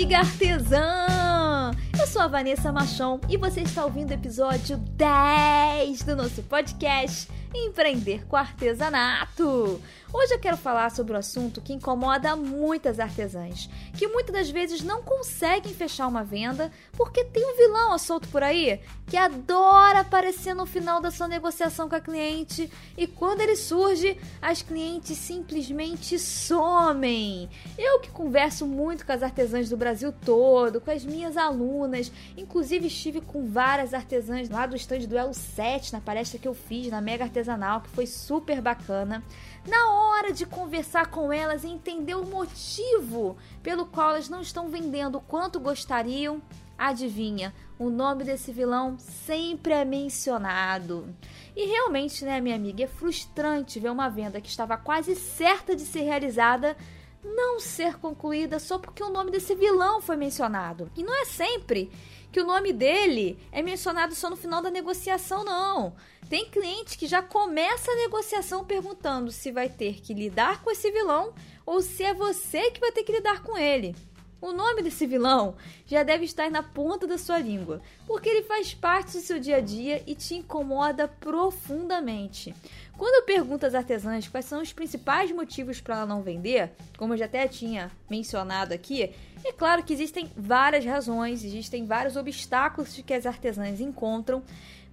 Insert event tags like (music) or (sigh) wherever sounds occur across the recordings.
amiga artesã! Eu sou a Vanessa Machon e você está ouvindo o episódio 10 do nosso podcast Empreender com Artesanato. Hoje eu quero falar sobre um assunto que incomoda muitas artesãs, que muitas das vezes não conseguem fechar uma venda porque tem um vilão solto por aí que adora aparecer no final da sua negociação com a cliente e quando ele surge, as clientes simplesmente somem. Eu que converso muito com as artesãs do Brasil todo, com as minhas alunas, inclusive estive com várias artesãs lá do stand do Elo 7 na palestra que eu fiz na Mega Artesanal, que foi super bacana. Na hora de conversar com elas e entender o motivo pelo qual elas não estão vendendo o quanto gostariam, adivinha, o nome desse vilão sempre é mencionado. E realmente, né, minha amiga, é frustrante ver uma venda que estava quase certa de ser realizada não ser concluída só porque o nome desse vilão foi mencionado. E não é sempre que o nome dele é mencionado só no final da negociação, não. Tem cliente que já começa a negociação perguntando se vai ter que lidar com esse vilão ou se é você que vai ter que lidar com ele. O nome desse vilão já deve estar na ponta da sua língua, porque ele faz parte do seu dia a dia e te incomoda profundamente. Quando eu pergunto às artesãs quais são os principais motivos para ela não vender, como eu já até tinha mencionado aqui, é claro que existem várias razões, existem vários obstáculos que as artesãs encontram,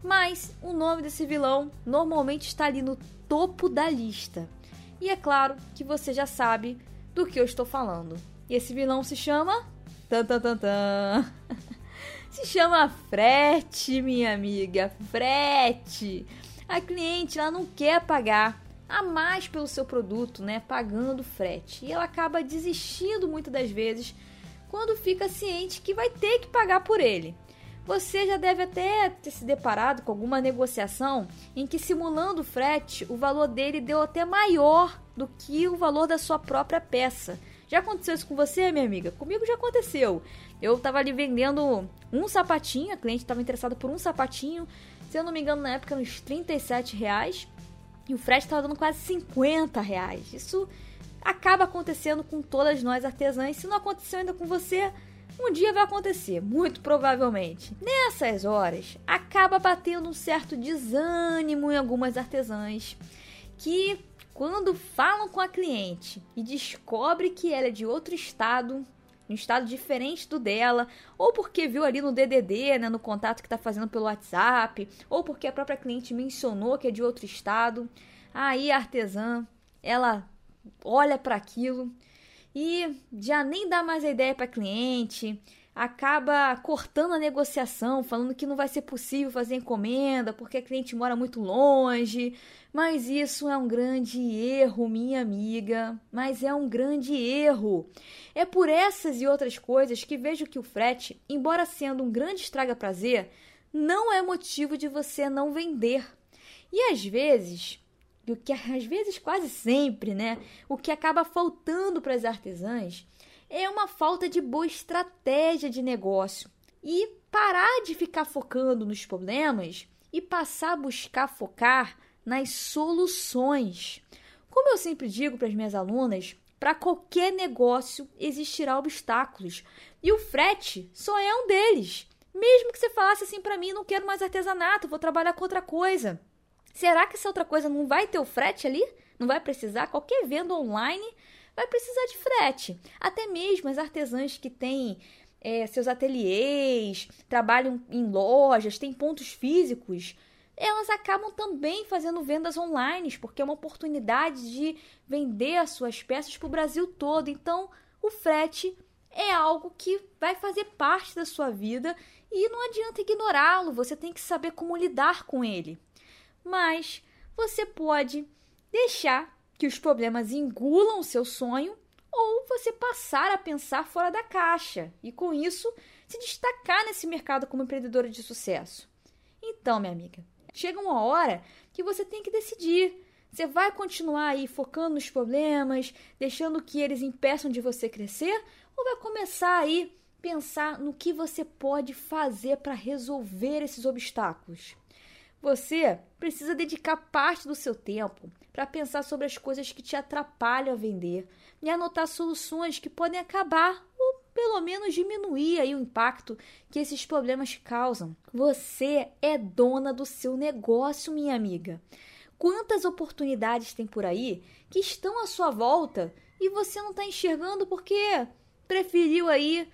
mas o nome desse vilão normalmente está ali no topo da lista. E é claro que você já sabe do que eu estou falando. E esse vilão se chama. Tan, tan, tan, tan. (laughs) se chama frete, minha amiga. Frete. A cliente ela não quer pagar a mais pelo seu produto, né? Pagando frete. E ela acaba desistindo muitas das vezes quando fica ciente que vai ter que pagar por ele. Você já deve até ter se deparado com alguma negociação em que, simulando o frete, o valor dele deu até maior do que o valor da sua própria peça. Já aconteceu isso com você, minha amiga? Comigo já aconteceu. Eu estava ali vendendo um sapatinho, a cliente estava interessada por um sapatinho, se eu não me engano, na época, uns 37 reais. E o frete estava dando quase 50 reais. Isso acaba acontecendo com todas nós artesãs. Se não aconteceu ainda com você, um dia vai acontecer, muito provavelmente. Nessas horas, acaba batendo um certo desânimo em algumas artesãs que quando falam com a cliente e descobre que ela é de outro estado, um estado diferente do dela, ou porque viu ali no DDD, né, no contato que está fazendo pelo WhatsApp, ou porque a própria cliente mencionou que é de outro estado, aí a artesã, ela olha para aquilo e já nem dá mais a ideia para cliente, acaba cortando a negociação, falando que não vai ser possível fazer encomenda porque a cliente mora muito longe. Mas isso é um grande erro, minha amiga. Mas é um grande erro. É por essas e outras coisas que vejo que o frete, embora sendo um grande estraga-prazer, não é motivo de você não vender. E às vezes o que às vezes quase sempre, né, o que acaba faltando para as artesãs é uma falta de boa estratégia de negócio e parar de ficar focando nos problemas e passar a buscar focar nas soluções. Como eu sempre digo para as minhas alunas, para qualquer negócio existirá obstáculos e o frete só é um deles. Mesmo que você falasse assim para mim, não quero mais artesanato, vou trabalhar com outra coisa. Será que essa outra coisa não vai ter o frete ali? Não vai precisar? Qualquer venda online vai precisar de frete. Até mesmo as artesãs que têm é, seus ateliês, trabalham em lojas, têm pontos físicos, elas acabam também fazendo vendas online, porque é uma oportunidade de vender as suas peças para o Brasil todo. Então, o frete é algo que vai fazer parte da sua vida e não adianta ignorá-lo, você tem que saber como lidar com ele mas você pode deixar que os problemas engulam o seu sonho ou você passar a pensar fora da caixa e com isso se destacar nesse mercado como empreendedora de sucesso. Então, minha amiga, chega uma hora que você tem que decidir. Você vai continuar aí focando nos problemas, deixando que eles impeçam de você crescer, ou vai começar aí pensar no que você pode fazer para resolver esses obstáculos? Você precisa dedicar parte do seu tempo para pensar sobre as coisas que te atrapalham a vender e anotar soluções que podem acabar ou pelo menos diminuir aí o impacto que esses problemas causam. Você é dona do seu negócio, minha amiga. Quantas oportunidades tem por aí que estão à sua volta e você não está enxergando porque preferiu aí,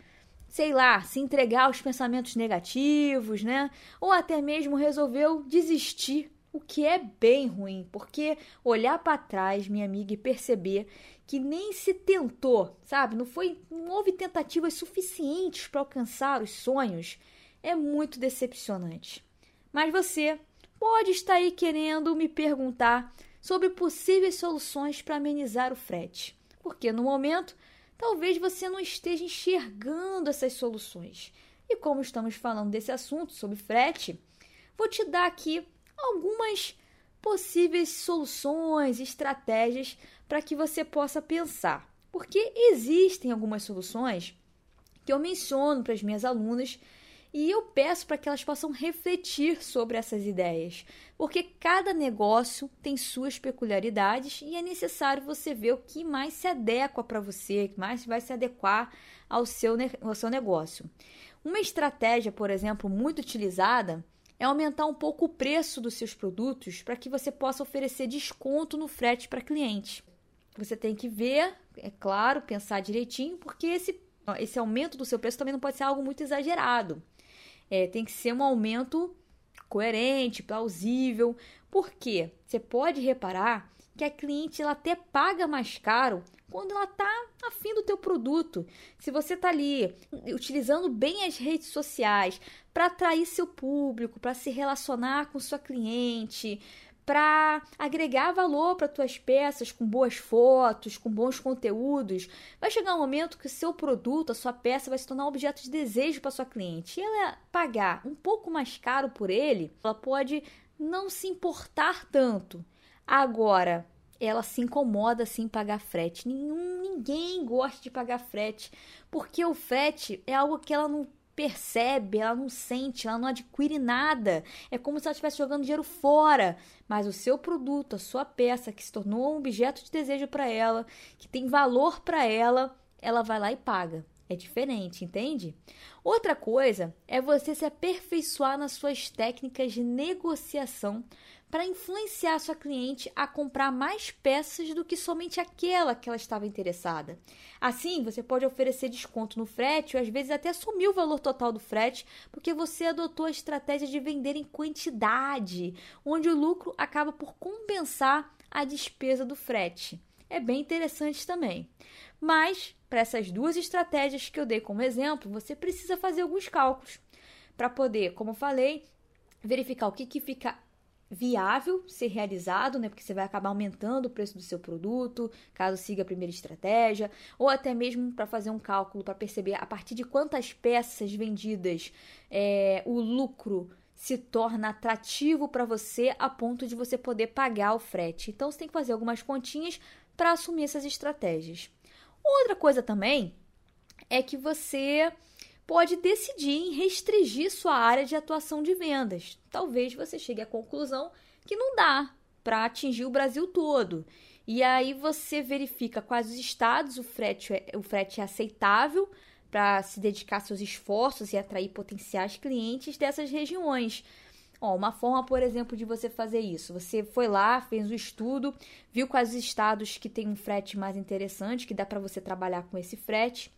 sei lá, se entregar aos pensamentos negativos, né? Ou até mesmo resolveu desistir, o que é bem ruim, porque olhar para trás, minha amiga, e perceber que nem se tentou, sabe? Não foi, não houve tentativas suficientes para alcançar os sonhos, é muito decepcionante. Mas você pode estar aí querendo me perguntar sobre possíveis soluções para amenizar o frete, porque no momento talvez você não esteja enxergando essas soluções. E como estamos falando desse assunto sobre frete, vou te dar aqui algumas possíveis soluções, estratégias para que você possa pensar. Porque existem algumas soluções que eu menciono para as minhas alunas e eu peço para que elas possam refletir sobre essas ideias, porque cada negócio tem suas peculiaridades e é necessário você ver o que mais se adequa para você, que mais vai se adequar ao seu, ao seu negócio. Uma estratégia, por exemplo, muito utilizada é aumentar um pouco o preço dos seus produtos para que você possa oferecer desconto no frete para cliente. Você tem que ver, é claro, pensar direitinho, porque esse, esse aumento do seu preço também não pode ser algo muito exagerado. É, tem que ser um aumento coerente, plausível. Por quê? Você pode reparar que a cliente ela até paga mais caro quando ela está afim do teu produto. Se você está ali utilizando bem as redes sociais para atrair seu público, para se relacionar com sua cliente, para agregar valor para tuas peças com boas fotos, com bons conteúdos, vai chegar um momento que o seu produto, a sua peça vai se tornar um objeto de desejo para sua cliente. E ela pagar um pouco mais caro por ele, ela pode não se importar tanto. Agora, ela se incomoda sim em pagar frete. Nenhum, ninguém gosta de pagar frete, porque o frete é algo que ela não percebe, ela não sente, ela não adquire nada. É como se ela estivesse jogando dinheiro fora. Mas o seu produto, a sua peça, que se tornou um objeto de desejo para ela, que tem valor para ela, ela vai lá e paga. É diferente, entende? Outra coisa é você se aperfeiçoar nas suas técnicas de negociação para influenciar sua cliente a comprar mais peças do que somente aquela que ela estava interessada. Assim, você pode oferecer desconto no frete ou às vezes até assumir o valor total do frete, porque você adotou a estratégia de vender em quantidade, onde o lucro acaba por compensar a despesa do frete. É bem interessante também. Mas, para essas duas estratégias que eu dei como exemplo, você precisa fazer alguns cálculos para poder, como falei, verificar o que, que fica viável ser realizado, né? Porque você vai acabar aumentando o preço do seu produto, caso siga a primeira estratégia, ou até mesmo para fazer um cálculo para perceber a partir de quantas peças vendidas é, o lucro se torna atrativo para você a ponto de você poder pagar o frete. Então você tem que fazer algumas continhas para assumir essas estratégias. Outra coisa também é que você pode decidir em restringir sua área de atuação de vendas. Talvez você chegue à conclusão que não dá para atingir o Brasil todo. E aí você verifica quais os estados o frete é, o frete é aceitável para se dedicar seus esforços e atrair potenciais clientes dessas regiões. Ó, uma forma, por exemplo, de você fazer isso. Você foi lá, fez o um estudo, viu quais os estados que tem um frete mais interessante, que dá para você trabalhar com esse frete.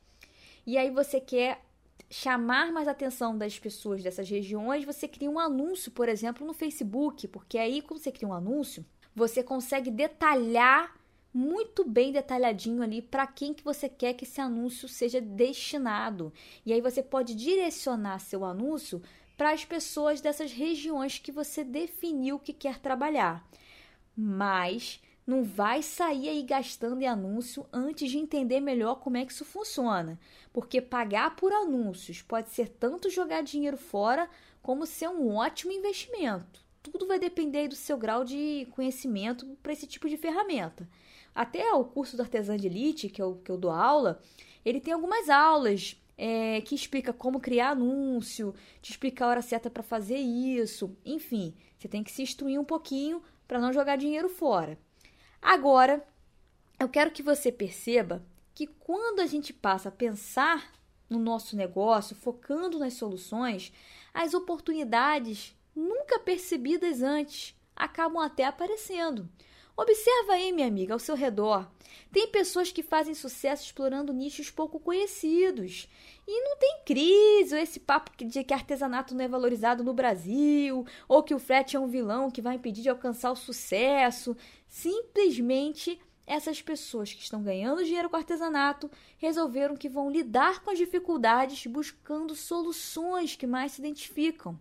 E aí você quer chamar mais atenção das pessoas dessas regiões, você cria um anúncio, por exemplo, no Facebook, porque aí quando você cria um anúncio, você consegue detalhar muito bem detalhadinho ali para quem que você quer que esse anúncio seja destinado. E aí você pode direcionar seu anúncio para as pessoas dessas regiões que você definiu que quer trabalhar. Mas não vai sair aí gastando em anúncio antes de entender melhor como é que isso funciona. Porque pagar por anúncios pode ser tanto jogar dinheiro fora como ser um ótimo investimento. Tudo vai depender do seu grau de conhecimento para esse tipo de ferramenta. Até o curso do Artesã de Elite, que eu, que eu dou aula, ele tem algumas aulas é, que explica como criar anúncio, te explica a hora certa para fazer isso. Enfim, você tem que se instruir um pouquinho para não jogar dinheiro fora. Agora, eu quero que você perceba que quando a gente passa a pensar no nosso negócio, focando nas soluções, as oportunidades nunca percebidas antes acabam até aparecendo. Observa aí, minha amiga, ao seu redor. Tem pessoas que fazem sucesso explorando nichos pouco conhecidos. E não tem crise, ou esse papo de que artesanato não é valorizado no Brasil, ou que o frete é um vilão que vai impedir de alcançar o sucesso. Simplesmente essas pessoas que estão ganhando dinheiro com artesanato resolveram que vão lidar com as dificuldades buscando soluções que mais se identificam.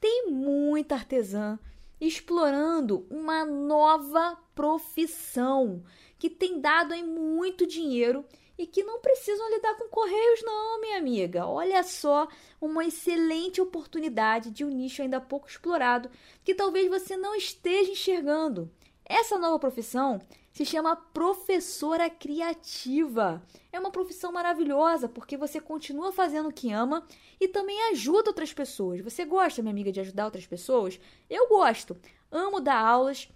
Tem muita artesã explorando uma nova profissão que tem dado aí muito dinheiro e que não precisam lidar com correios não, minha amiga. Olha só, uma excelente oportunidade de um nicho ainda pouco explorado que talvez você não esteja enxergando. Essa nova profissão se chama professora criativa. É uma profissão maravilhosa porque você continua fazendo o que ama e também ajuda outras pessoas. Você gosta, minha amiga, de ajudar outras pessoas? Eu gosto. Amo dar aulas,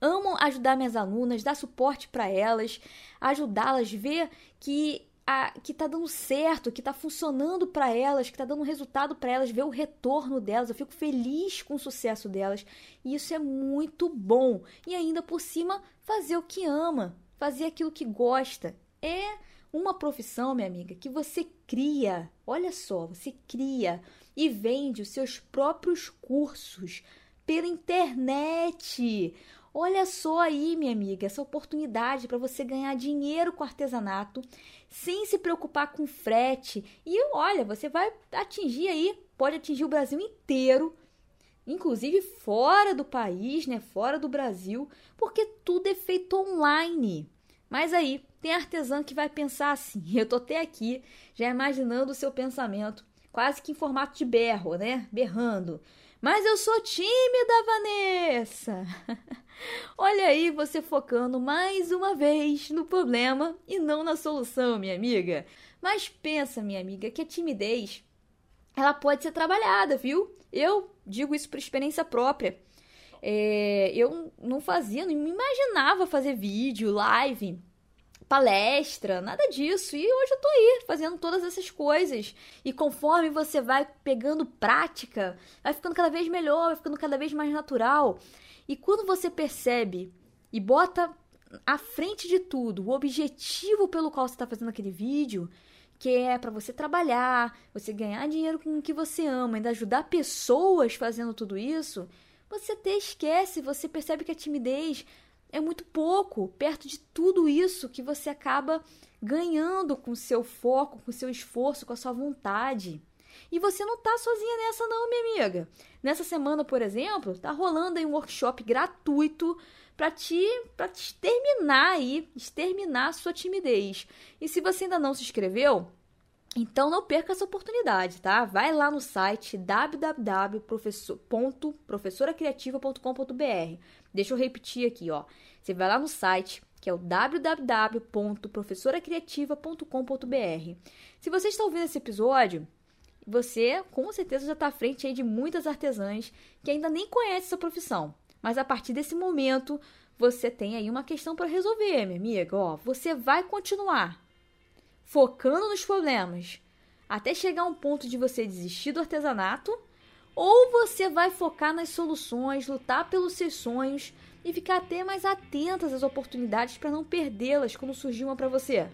amo ajudar minhas alunas, dar suporte para elas, ajudá-las, ver que a, que tá dando certo, que tá funcionando para elas, que tá dando resultado para elas, ver o retorno delas. Eu fico feliz com o sucesso delas. E isso é muito bom. E ainda por cima, fazer o que ama, fazer aquilo que gosta. É uma profissão, minha amiga, que você cria. Olha só, você cria e vende os seus próprios cursos pela internet. Olha só aí, minha amiga, essa oportunidade para você ganhar dinheiro com artesanato sem se preocupar com frete. E olha, você vai atingir aí, pode atingir o Brasil inteiro, inclusive fora do país, né, fora do Brasil, porque tudo é feito online. Mas aí, tem artesã que vai pensar assim, (laughs) eu tô até aqui, já imaginando o seu pensamento, quase que em formato de berro, né? Berrando. Mas eu sou tímida, Vanessa. (laughs) Olha aí você focando mais uma vez no problema e não na solução, minha amiga. Mas pensa, minha amiga, que a timidez ela pode ser trabalhada, viu? Eu digo isso por experiência própria. É, eu não fazia, não me imaginava fazer vídeo, live palestra, nada disso. E hoje eu tô aí fazendo todas essas coisas. E conforme você vai pegando prática, vai ficando cada vez melhor, vai ficando cada vez mais natural. E quando você percebe e bota à frente de tudo o objetivo pelo qual você está fazendo aquele vídeo, que é para você trabalhar, você ganhar dinheiro com o que você ama, ainda ajudar pessoas fazendo tudo isso, você até esquece, você percebe que a timidez é muito pouco perto de tudo isso que você acaba ganhando com seu foco, com seu esforço, com a sua vontade. E você não tá sozinha nessa não, minha amiga. Nessa semana, por exemplo, tá rolando aí um workshop gratuito para te para te exterminar aí, exterminar a sua timidez. E se você ainda não se inscreveu, então não perca essa oportunidade, tá? Vai lá no site www.professoracreativa.com.br. Deixa eu repetir aqui, ó. Você vai lá no site que é o www.professoracreativa.com.br. Se você está ouvindo esse episódio, você com certeza já está à frente de muitas artesãs que ainda nem conhecem essa profissão. Mas a partir desse momento, você tem aí uma questão para resolver, minha amiga. Ó, você vai continuar focando nos problemas até chegar a um ponto de você desistir do artesanato, ou você vai focar nas soluções, lutar pelos seus sonhos e ficar até mais atentas às oportunidades para não perdê-las quando surgir uma para você.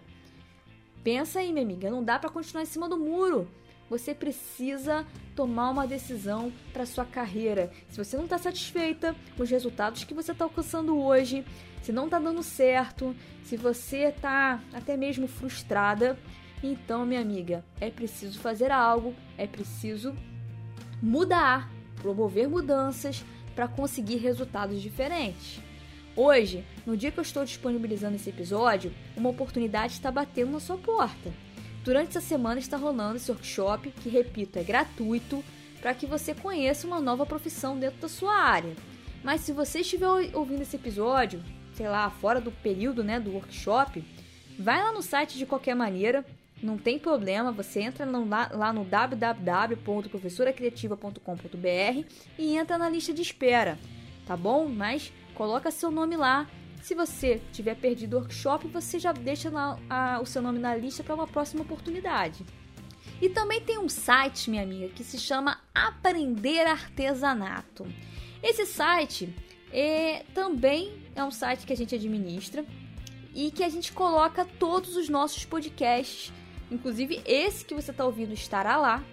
Pensa aí, minha amiga, não dá para continuar em cima do muro. Você precisa tomar uma decisão para sua carreira. Se você não está satisfeita com os resultados que você está alcançando hoje, se não está dando certo, se você está até mesmo frustrada, então, minha amiga, é preciso fazer algo, é preciso mudar, promover mudanças para conseguir resultados diferentes. Hoje, no dia que eu estou disponibilizando esse episódio, uma oportunidade está batendo na sua porta. Durante essa semana está rolando esse workshop, que repito, é gratuito, para que você conheça uma nova profissão dentro da sua área. Mas se você estiver ouvindo esse episódio sei lá, fora do período né, do workshop, vai lá no site de qualquer maneira, não tem problema, você entra no, lá, lá no www.professoracreativa.com.br e entra na lista de espera, tá bom? Mas coloca seu nome lá. Se você tiver perdido o workshop, você já deixa lá, a, o seu nome na lista para uma próxima oportunidade. E também tem um site, minha amiga, que se chama Aprender Artesanato. Esse site é, também é um site que a gente administra e que a gente coloca todos os nossos podcasts, inclusive esse que você está ouvindo estará lá.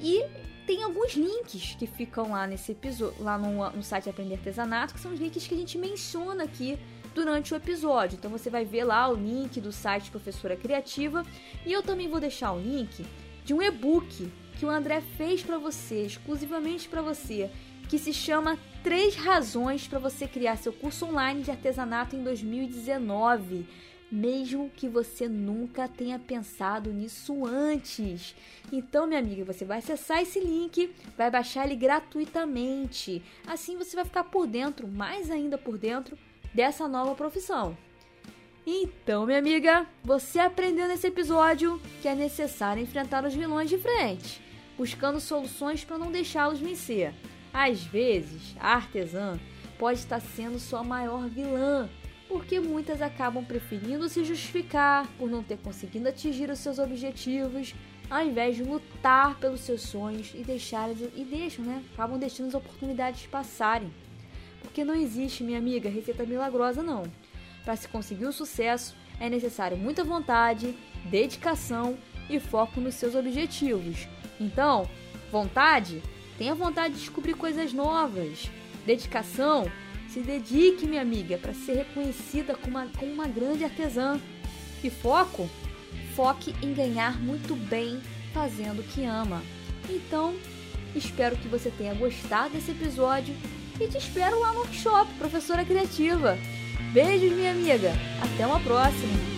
E tem alguns links que ficam lá nesse episódio, lá no, no site Aprender Artesanato, que são os links que a gente menciona aqui durante o episódio. Então você vai ver lá o link do site Professora Criativa e eu também vou deixar o link de um e-book que o André fez para você, exclusivamente para você, que se chama Três Razões para você criar seu curso online de artesanato em 2019 mesmo que você nunca tenha pensado nisso antes. Então, minha amiga, você vai acessar esse link, vai baixar ele gratuitamente. Assim você vai ficar por dentro, mais ainda por dentro dessa nova profissão. Então, minha amiga, você aprendeu nesse episódio que é necessário enfrentar os vilões de frente, buscando soluções para não deixá-los vencer. Às vezes, a artesã pode estar sendo sua maior vilã, porque muitas acabam preferindo se justificar por não ter conseguido atingir os seus objetivos, ao invés de lutar pelos seus sonhos e deixar e deixam, né? Acabam deixando as oportunidades passarem. Porque não existe, minha amiga, receita milagrosa não. Para se conseguir o sucesso, é necessário muita vontade, dedicação e foco nos seus objetivos. Então, vontade? Tenha vontade de descobrir coisas novas. Dedicação? Se dedique, minha amiga, para ser reconhecida como uma, como uma grande artesã. E foco? Foque em ganhar muito bem fazendo o que ama. Então, espero que você tenha gostado desse episódio e te espero lá no workshop, professora criativa. Beijos, minha amiga. Até uma próxima.